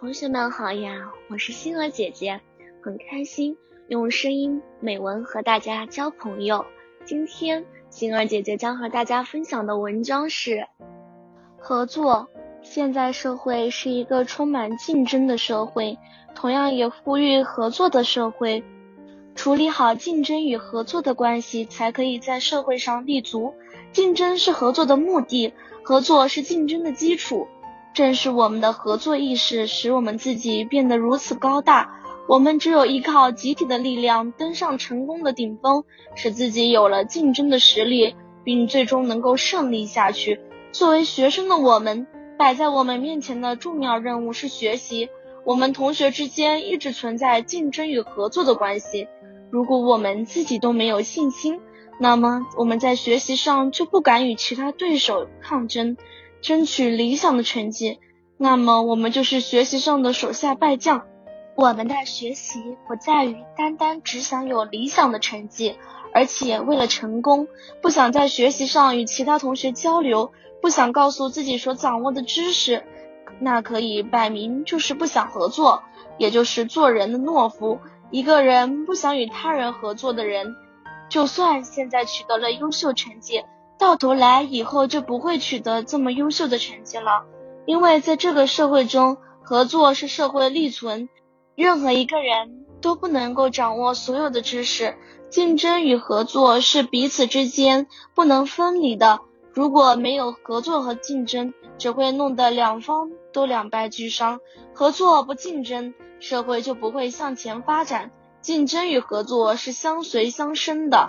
同学们好呀，我是星儿姐姐，很开心用声音美文和大家交朋友。今天星儿姐姐将和大家分享的文章是合作。现在社会是一个充满竞争的社会，同样也呼吁合作的社会。处理好竞争与合作的关系，才可以在社会上立足。竞争是合作的目的，合作是竞争的基础。正是我们的合作意识，使我们自己变得如此高大。我们只有依靠集体的力量，登上成功的顶峰，使自己有了竞争的实力，并最终能够胜利下去。作为学生的我们，摆在我们面前的重要任务是学习。我们同学之间一直存在竞争与合作的关系。如果我们自己都没有信心，那么我们在学习上就不敢与其他对手抗争。争取理想的成绩，那么我们就是学习上的手下败将。我们的学习不在于单单只想有理想的成绩，而且为了成功，不想在学习上与其他同学交流，不想告诉自己所掌握的知识，那可以摆明就是不想合作，也就是做人的懦夫。一个人不想与他人合作的人，就算现在取得了优秀成绩。到头来以后就不会取得这么优秀的成绩了，因为在这个社会中，合作是社会的立存，任何一个人都不能够掌握所有的知识，竞争与合作是彼此之间不能分离的。如果没有合作和竞争，只会弄得两方都两败俱伤。合作不竞争，社会就不会向前发展。竞争与合作是相随相生的，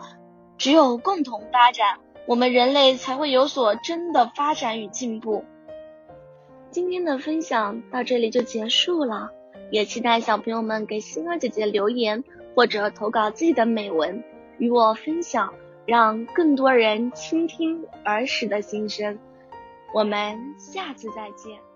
只有共同发展。我们人类才会有所真的发展与进步。今天的分享到这里就结束了，也期待小朋友们给星儿姐姐留言或者投稿自己的美文与我分享，让更多人倾听儿时的心声。我们下次再见。